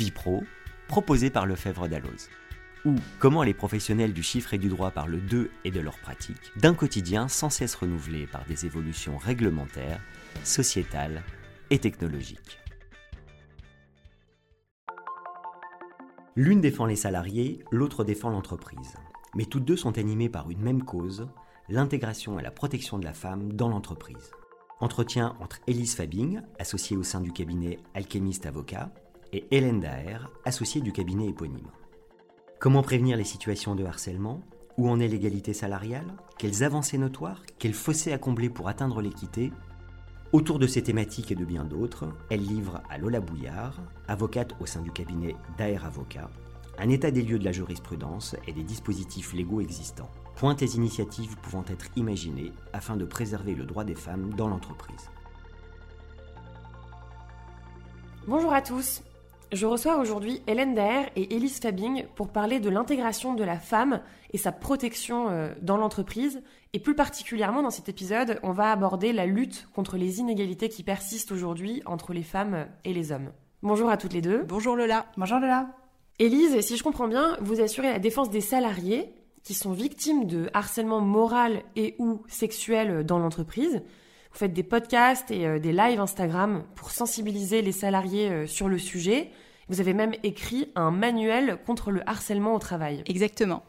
Vie pro, proposé par Lefebvre Dalloz. Ou comment les professionnels du chiffre et du droit parlent d'eux et de leurs pratiques, d'un quotidien sans cesse renouvelé par des évolutions réglementaires, sociétales et technologiques. L'une défend les salariés, l'autre défend l'entreprise. Mais toutes deux sont animées par une même cause, l'intégration et la protection de la femme dans l'entreprise. Entretien entre Elise Fabing, associée au sein du cabinet Alchemist Avocat, et Hélène Daher, associée du cabinet éponyme. Comment prévenir les situations de harcèlement? Où en est l'égalité salariale? Quelles avancées notoires? Quels fossés à combler pour atteindre l'équité? Autour de ces thématiques et de bien d'autres, elle livre à Lola Bouillard, avocate au sein du cabinet Daher Avocat, un état des lieux de la jurisprudence et des dispositifs légaux existants. Pointes et initiatives pouvant être imaginées afin de préserver le droit des femmes dans l'entreprise. Bonjour à tous. Je reçois aujourd'hui Hélène Daher et Elise Fabing pour parler de l'intégration de la femme et sa protection euh, dans l'entreprise. Et plus particulièrement dans cet épisode, on va aborder la lutte contre les inégalités qui persistent aujourd'hui entre les femmes et les hommes. Bonjour à toutes les deux. Bonjour Lola. Bonjour Lola. Élise, si je comprends bien, vous assurez la défense des salariés qui sont victimes de harcèlement moral et ou sexuel dans l'entreprise. Vous faites des podcasts et euh, des lives Instagram pour sensibiliser les salariés euh, sur le sujet. Vous avez même écrit un manuel contre le harcèlement au travail. Exactement.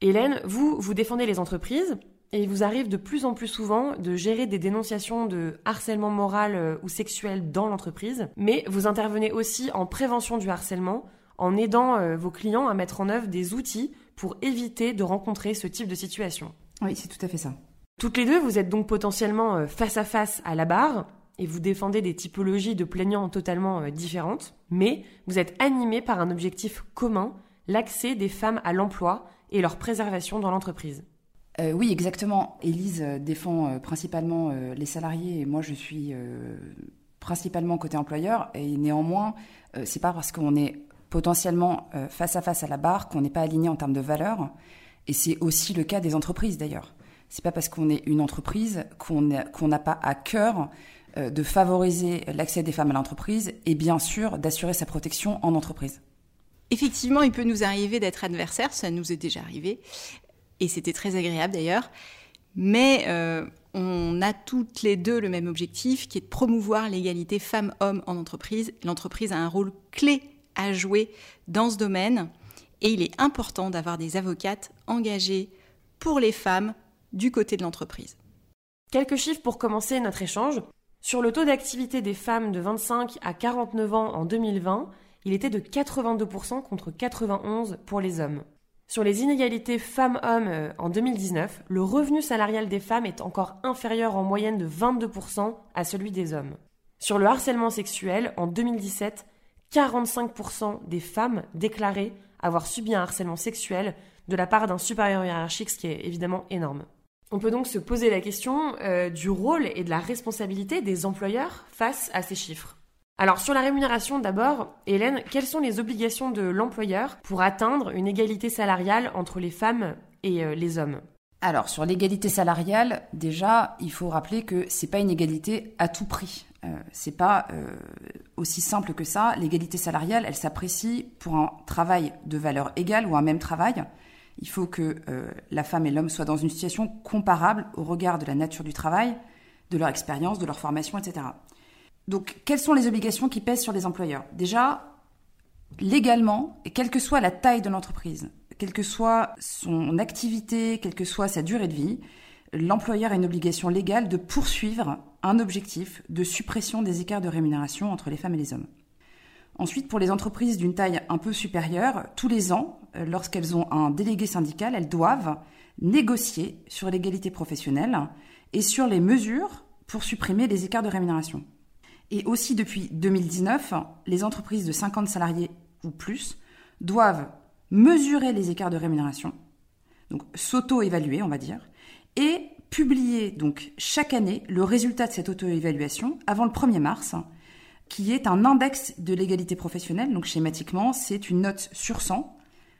Hélène, vous, vous défendez les entreprises et il vous arrive de plus en plus souvent de gérer des dénonciations de harcèlement moral euh, ou sexuel dans l'entreprise, mais vous intervenez aussi en prévention du harcèlement en aidant vos clients à mettre en œuvre des outils pour éviter de rencontrer ce type de situation. Oui, c'est tout à fait ça. Toutes les deux, vous êtes donc potentiellement euh, face à face à la barre et vous défendez des typologies de plaignants totalement euh, différentes, mais vous êtes animés par un objectif commun, l'accès des femmes à l'emploi et leur préservation dans l'entreprise. Euh, oui, exactement. Élise défend principalement les salariés et moi je suis principalement côté employeur. Et néanmoins, c'est pas parce qu'on est potentiellement face à face à la barre qu'on n'est pas aligné en termes de valeurs. Et c'est aussi le cas des entreprises d'ailleurs. C'est pas parce qu'on est une entreprise qu'on n'a pas à cœur euh, de favoriser l'accès des femmes à l'entreprise et bien sûr d'assurer sa protection en entreprise. Effectivement, il peut nous arriver d'être adversaires, ça nous est déjà arrivé, et c'était très agréable d'ailleurs. Mais euh, on a toutes les deux le même objectif, qui est de promouvoir l'égalité femmes-hommes en entreprise. L'entreprise a un rôle clé à jouer dans ce domaine, et il est important d'avoir des avocates engagées pour les femmes du côté de l'entreprise. Quelques chiffres pour commencer notre échange. Sur le taux d'activité des femmes de 25 à 49 ans en 2020, il était de 82% contre 91% pour les hommes. Sur les inégalités femmes-hommes euh, en 2019, le revenu salarial des femmes est encore inférieur en moyenne de 22% à celui des hommes. Sur le harcèlement sexuel, en 2017, 45% des femmes déclaraient avoir subi un harcèlement sexuel de la part d'un supérieur hiérarchique, ce qui est évidemment énorme. On peut donc se poser la question euh, du rôle et de la responsabilité des employeurs face à ces chiffres. Alors sur la rémunération d'abord, Hélène, quelles sont les obligations de l'employeur pour atteindre une égalité salariale entre les femmes et euh, les hommes? Alors sur l'égalité salariale, déjà, il faut rappeler que c'est pas une égalité à tout prix. Euh, c'est pas aussi simple que ça. L'égalité salariale, elle s'apprécie pour un travail de valeur égale ou un même travail. Il faut que euh, la femme et l'homme soient dans une situation comparable au regard de la nature du travail, de leur expérience, de leur formation, etc. Donc, quelles sont les obligations qui pèsent sur les employeurs? Déjà, légalement, quelle que soit la taille de l'entreprise, quelle que soit son activité, quelle que soit sa durée de vie, l'employeur a une obligation légale de poursuivre un objectif de suppression des écarts de rémunération entre les femmes et les hommes. Ensuite, pour les entreprises d'une taille un peu supérieure, tous les ans, euh, lorsqu'elles ont un délégué syndical, elles doivent négocier sur l'égalité professionnelle et sur les mesures pour supprimer les écarts de rémunération. Et aussi depuis 2019, les entreprises de 50 salariés ou plus doivent mesurer les écarts de rémunération, donc s'auto-évaluer, on va dire, et publier chaque année le résultat de cette auto-évaluation avant le 1er mars qui est un index de l'égalité professionnelle. Donc schématiquement, c'est une note sur 100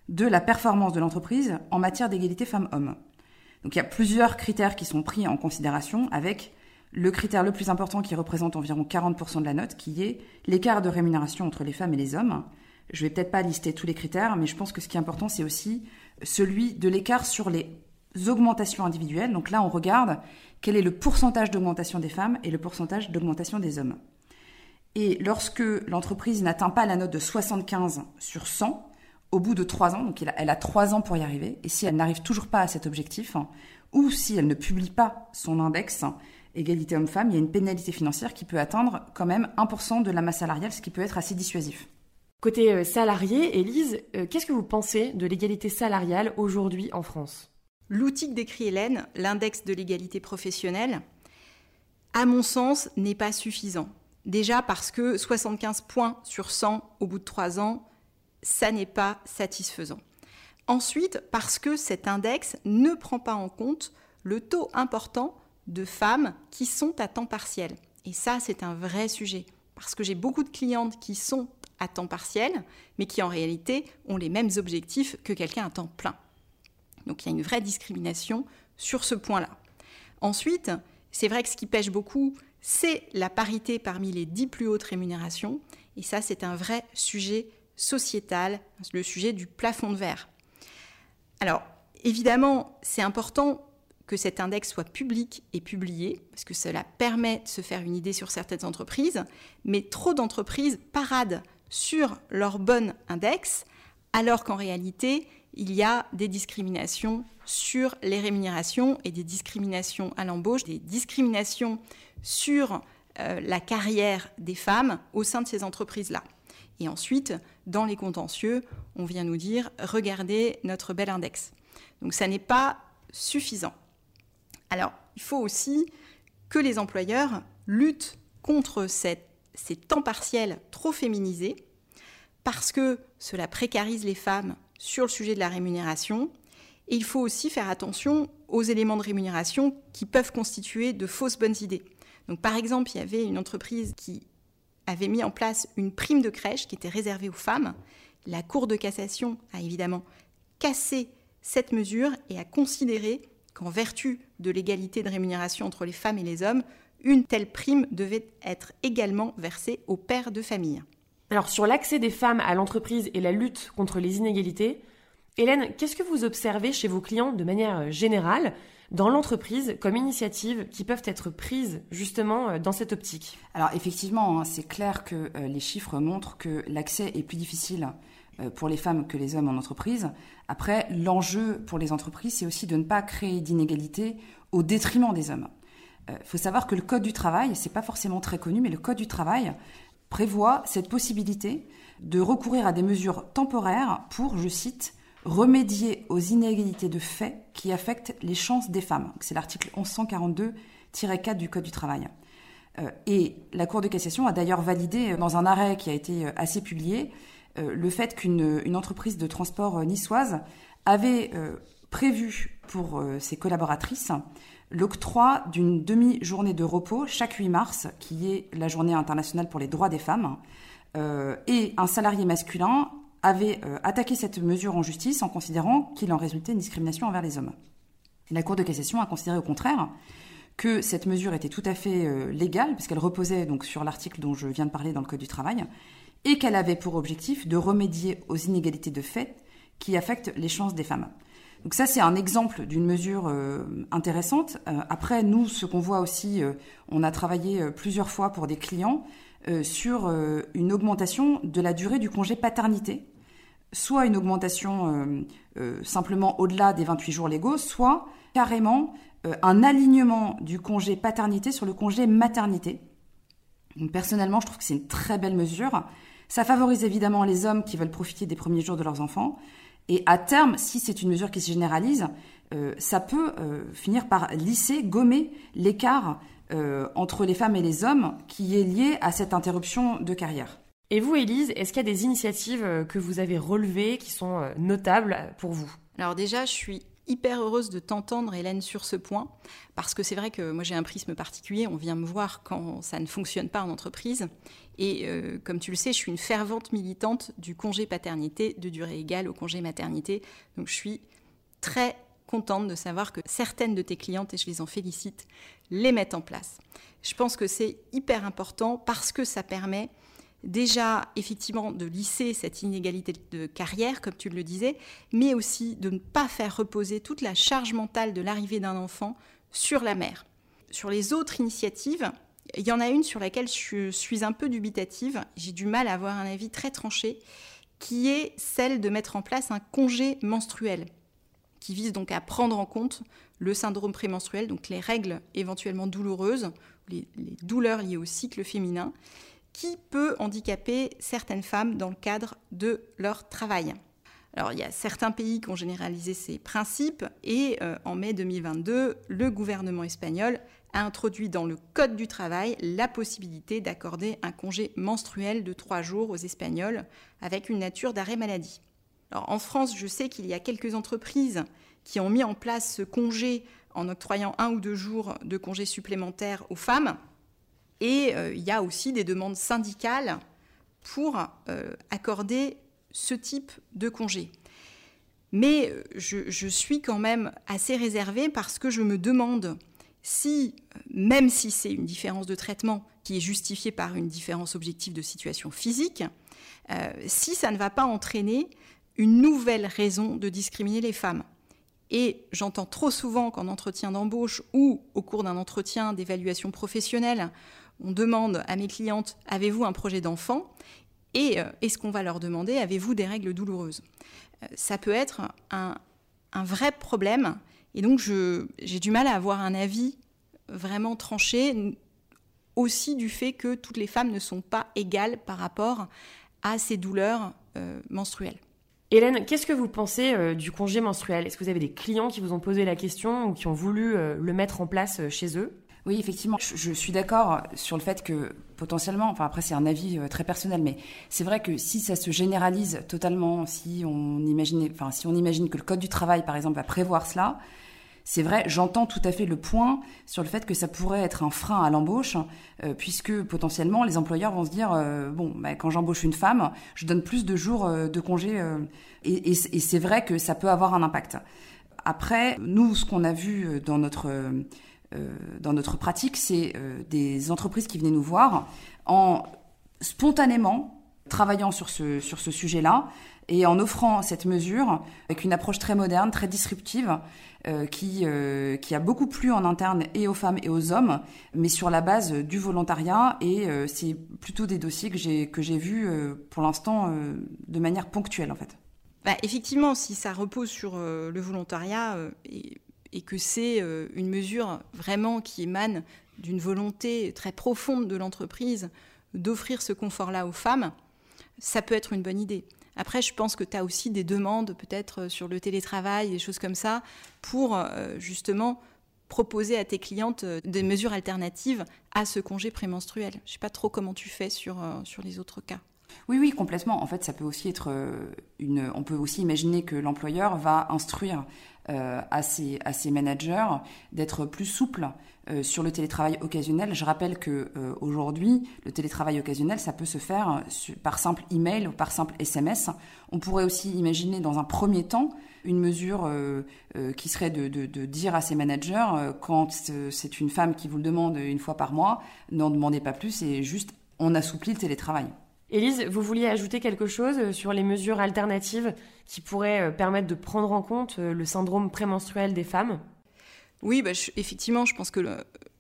de la performance de l'entreprise en matière d'égalité femmes-hommes. Donc il y a plusieurs critères qui sont pris en considération avec le critère le plus important qui représente environ 40% de la note, qui est l'écart de rémunération entre les femmes et les hommes. Je vais peut-être pas lister tous les critères, mais je pense que ce qui est important, c'est aussi celui de l'écart sur les augmentations individuelles. Donc là, on regarde quel est le pourcentage d'augmentation des femmes et le pourcentage d'augmentation des hommes. Et lorsque l'entreprise n'atteint pas la note de 75 sur 100, au bout de 3 ans, donc elle a 3 ans pour y arriver, et si elle n'arrive toujours pas à cet objectif, ou si elle ne publie pas son index égalité homme-femme, il y a une pénalité financière qui peut atteindre quand même 1% de la masse salariale, ce qui peut être assez dissuasif. Côté euh, salarié, Élise, euh, qu'est-ce que vous pensez de l'égalité salariale aujourd'hui en France? L'outil que décrit Hélène, l'index de l'égalité professionnelle, à mon sens, n'est pas suffisant. Déjà parce que 75 points sur 100 au bout de 3 ans, ça n'est pas satisfaisant. Ensuite, parce que cet index ne prend pas en compte le taux important de femmes qui sont à temps partiel. Et ça, c'est un vrai sujet. Parce que j'ai beaucoup de clientes qui sont à temps partiel, mais qui en réalité ont les mêmes objectifs que quelqu'un à temps plein. Donc il y a une vraie discrimination sur ce point-là. Ensuite, c'est vrai que ce qui pêche beaucoup, c'est la parité parmi les dix plus hautes rémunérations. Et ça, c'est un vrai sujet sociétal, le sujet du plafond de verre. Alors, évidemment, c'est important que cet index soit public et publié, parce que cela permet de se faire une idée sur certaines entreprises, mais trop d'entreprises paradent sur leur bon index, alors qu'en réalité, il y a des discriminations sur les rémunérations et des discriminations à l'embauche, des discriminations sur euh, la carrière des femmes au sein de ces entreprises-là. Et ensuite, dans les contentieux, on vient nous dire, regardez notre bel index. Donc ça n'est pas suffisant. Alors, il faut aussi que les employeurs luttent contre ces temps partiels trop féminisés, parce que cela précarise les femmes sur le sujet de la rémunération. Et il faut aussi faire attention aux éléments de rémunération qui peuvent constituer de fausses bonnes idées. Donc, par exemple, il y avait une entreprise qui avait mis en place une prime de crèche qui était réservée aux femmes. La Cour de cassation a évidemment cassé cette mesure et a considéré qu'en vertu de l'égalité de rémunération entre les femmes et les hommes, une telle prime devait être également versée aux pères de famille. Alors sur l'accès des femmes à l'entreprise et la lutte contre les inégalités, Hélène, qu'est-ce que vous observez chez vos clients de manière euh, générale? Dans l'entreprise comme initiatives qui peuvent être prises justement euh, dans cette optique Alors effectivement, hein, c'est clair que euh, les chiffres montrent que l'accès est plus difficile pour les femmes que les hommes en entreprise. Après, l'enjeu pour les entreprises, c'est aussi de ne pas créer d'inégalités au détriment des hommes. Il faut savoir que le Code du travail, c'est pas forcément très connu, mais le Code du travail prévoit cette possibilité de recourir à des mesures temporaires pour, je cite, remédier aux inégalités de fait qui affectent les chances des femmes. C'est l'article 1142-4 du Code du travail. Euh, et la Cour de cassation a d'ailleurs validé dans un arrêt qui a été euh, assez publié euh, le fait qu'une entreprise de transport niçoise avait prévu pour ses collaboratrices l'octroi d'une demi-journée de repos chaque 8 mars, qui est la journée internationale pour les droits des femmes. Euh, et un salarié masculin avait euh, attaqué cette mesure en justice en considérant qu'il en résultait une discrimination envers les hommes. La Cour de cassation a considéré au contraire que cette mesure était tout à fait euh, légale, puisqu'elle reposait donc sur l'article dont je viens de parler dans le Code du travail, et qu'elle avait pour objectif de remédier aux inégalités de fait qui affectent les chances des femmes. Donc ça, c'est un exemple d'une mesure euh, intéressante. Après, nous, ce qu'on voit aussi, on a travaillé plusieurs fois pour des clients sur une augmentation de la durée du congé paternité, soit une augmentation simplement au-delà des 28 jours légaux, soit carrément un alignement du congé paternité sur le congé maternité. Personnellement, je trouve que c'est une très belle mesure. Ça favorise évidemment les hommes qui veulent profiter des premiers jours de leurs enfants. Et à terme, si c'est une mesure qui se généralise, euh, ça peut euh, finir par lisser, gommer l'écart euh, entre les femmes et les hommes qui est lié à cette interruption de carrière. Et vous, Élise, est-ce qu'il y a des initiatives que vous avez relevées qui sont notables pour vous? Alors déjà, je suis hyper heureuse de t'entendre, Hélène, sur ce point, parce que c'est vrai que moi j'ai un prisme particulier, on vient me voir quand ça ne fonctionne pas en entreprise, et euh, comme tu le sais, je suis une fervente militante du congé paternité de durée égale au congé maternité, donc je suis très contente de savoir que certaines de tes clientes, et je les en félicite, les mettent en place. Je pense que c'est hyper important parce que ça permet déjà effectivement de lisser cette inégalité de carrière, comme tu le disais, mais aussi de ne pas faire reposer toute la charge mentale de l'arrivée d'un enfant sur la mère. Sur les autres initiatives, il y en a une sur laquelle je suis un peu dubitative, j'ai du mal à avoir un avis très tranché, qui est celle de mettre en place un congé menstruel, qui vise donc à prendre en compte le syndrome prémenstruel, donc les règles éventuellement douloureuses, les, douleurs liées au cycle féminin, qui peut handicaper certaines femmes dans le cadre de leur travail. Alors il y a certains pays qui ont généralisé ces principes et euh, en mai 2022, le gouvernement espagnol a introduit dans le Code du travail la possibilité d'accorder un congé menstruel de trois jours aux Espagnols avec une nature d'arrêt maladie. Alors, en France, je sais qu'il y a quelques entreprises qui ont mis en place ce congé en octroyant un ou deux jours de congé supplémentaires aux femmes. Et euh, il y a aussi des demandes syndicales pour euh, accorder ce type de congé. Mais euh, je, suis quand même assez réservée parce que je me demande si, même si c'est une différence de traitement qui est justifiée par une différence objective de situation physique, si ça ne va pas entraîner une nouvelle raison de discriminer les femmes. Et j'entends trop souvent qu'en entretien d'embauche ou au cours d'un entretien d'évaluation professionnelle, on demande à mes clientes Avez-vous un projet d'enfant? Et euh, est-ce qu'on va leur demander Avez-vous des règles douloureuses? Euh, Ça peut être un, vrai problème et donc, j'ai du mal à avoir un avis vraiment tranché, aussi du fait que toutes les femmes ne sont pas égales par rapport à ces douleurs euh, menstruelles. Hélène, qu'est-ce que vous pensez euh, du congé menstruel? Est-ce que vous avez des clients qui vous ont posé la question ou qui ont voulu euh, le mettre en place chez eux? Oui, effectivement, je, suis d'accord sur le fait que potentiellement, enfin après c'est un avis très personnel, mais c'est vrai que si ça se généralise totalement, si on imagine, enfin si on imagine que le code du travail, par exemple, va prévoir cela, c'est vrai, j'entends tout à fait le point sur le fait que ça pourrait être un frein à l'embauche, euh, puisque potentiellement les employeurs vont se dire euh, bon, bah, quand j'embauche une femme, je donne plus de jours euh, de congé, et, c'est vrai que ça peut avoir un impact. Après, nous, ce qu'on a vu dans notre dans notre pratique, c'est des entreprises qui venaient nous voir en spontanément travaillant sur ce sur ce sujet-là et en offrant cette mesure avec une approche très moderne, très disruptive, euh, qui, euh, qui a beaucoup plu en interne et aux femmes et aux hommes, mais sur la base du volontariat. Et euh, c'est plutôt des dossiers que j'ai que j'ai vus pour l'instant de manière ponctuelle en fait. Bah, effectivement, si ça repose sur le volontariat et, et, que c'est une mesure vraiment qui émane d'une volonté très profonde de l'entreprise d'offrir ce confort-là aux femmes, ça peut être une bonne idée. Après, je pense que tu as aussi des demandes peut-être euh, sur le télétravail, des choses comme ça, pour euh, justement proposer à tes clientes euh, des mesures alternatives à ce congé prémenstruel. Je ne sais pas trop comment tu fais sur, sur les autres cas. Oui, oui, complètement. En fait, ça peut aussi être une. On peut aussi imaginer que l'employeur va instruire à, ses, à ses managers d'être plus souple euh, sur le télétravail occasionnel, je rappelle que euh, aujourd'hui, le télétravail occasionnel, ça peut se faire euh, par simple email ou par simple SMS. On pourrait aussi imaginer dans un premier temps une mesure qui serait de, de, dire à ses managers quand c'est une femme qui vous le demande une fois par mois, n'en demandez pas plus et juste on assouplit le télétravail. Élise, vous vouliez ajouter quelque chose sur les mesures alternatives qui pourraient permettre de prendre en compte le syndrome prémenstruel des femmes? Oui, bah, effectivement, je pense que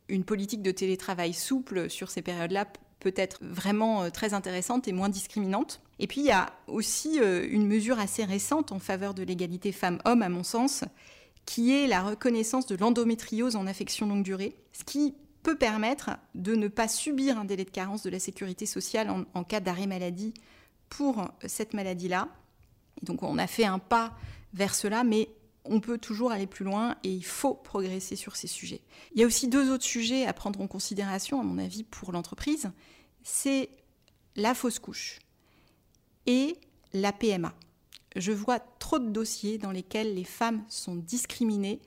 une politique de télétravail souple sur ces périodes-là peut être vraiment euh, très intéressante et moins discriminante. Et puis il y a aussi euh, une mesure assez récente en faveur de l'égalité femmes-hommes, à mon sens, qui est la reconnaissance de l'endométriose en affection longue durée, ce qui permettre de ne pas subir un délai de carence de la sécurité sociale en, cas d'arrêt maladie pour euh, cette maladie-là. Donc on a fait un pas vers cela, mais on peut toujours aller plus loin et il faut progresser sur ces sujets. Il y a aussi deux autres sujets à prendre en considération, à mon avis, pour l'entreprise. C'est la fausse couche et la PMA. Je vois trop de dossiers dans lesquels les femmes sont discriminées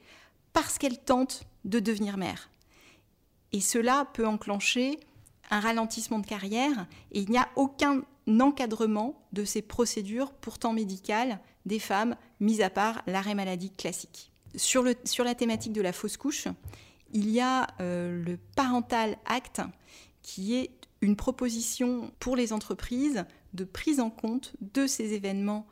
parce qu'elles tentent de devenir mères. Et cela peut enclencher un ralentissement de carrière et il n'y a aucun encadrement de ces procédures pourtant médicales des femmes, mis à part l'arrêt maladie classique. Sur, la thématique de la fausse couche, il y a euh, le Parental Act qui est une proposition pour les entreprises de prise en compte de ces événements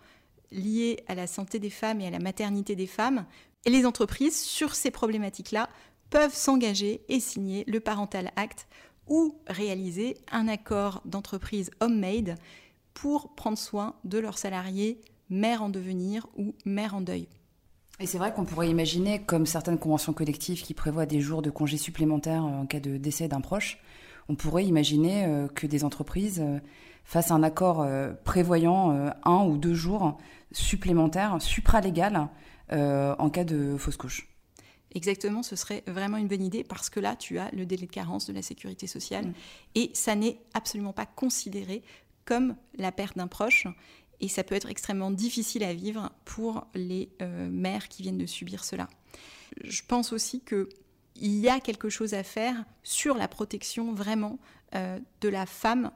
liés à la santé des femmes et à la maternité des femmes. Et les entreprises, sur ces problématiques-là, peuvent s'engager et signer le Parental Act ou réaliser un accord d'entreprise homemade pour prendre soin de leurs salariés mères en devenir ou mères en deuil. Et c'est vrai qu'on pourrait imaginer, comme certaines conventions collectives qui prévoient des jours de congés supplémentaires en cas de décès d'un proche, on pourrait imaginer euh, que des entreprises euh, fassent un accord euh, prévoyant un ou deux jours supplémentaires, supralégal, en cas de fausse couche. Exactement, ce serait vraiment une bonne idée parce que là, tu as le délai de carence de la sécurité sociale mm. et ça n'est absolument pas considéré comme la perte d'un proche et ça peut être extrêmement difficile à vivre pour les mères qui viennent de subir cela. Je pense aussi que il y a quelque chose à faire sur la protection vraiment euh, de la femme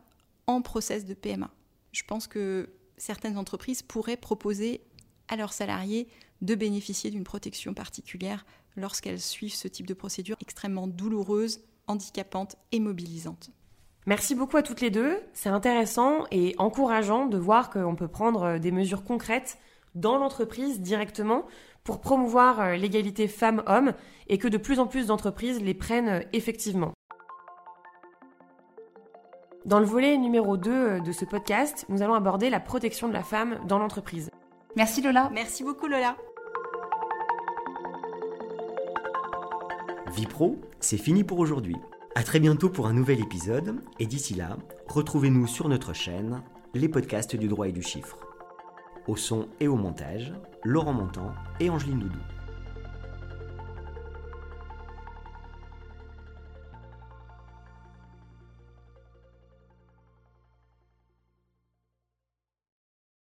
en process de PMA. Je pense que certaines entreprises pourraient proposer à leurs salariés de bénéficier d'une protection particulière lorsqu'elles suivent ce type de procédure extrêmement douloureuse, handicapante et mobilisante. Merci beaucoup à toutes les deux. C'est intéressant et encourageant de voir qu'on peut prendre des mesures concrètes dans l'entreprise directement pour promouvoir euh, l'égalité femmes-hommes et que de plus en plus d'entreprises les prennent euh, effectivement. Dans le volet numéro 2 euh, de ce podcast, nous allons aborder la protection de la femme dans l'entreprise. Merci Lola. Merci beaucoup Lola. Vipro, c'est fini pour aujourd'hui. À très bientôt pour un nouvel épisode et d'ici là, retrouvez-nous sur notre chaîne, les podcasts du droit et du chiffre. Au son et au montage, Laurent Montant et Angeline Doudou.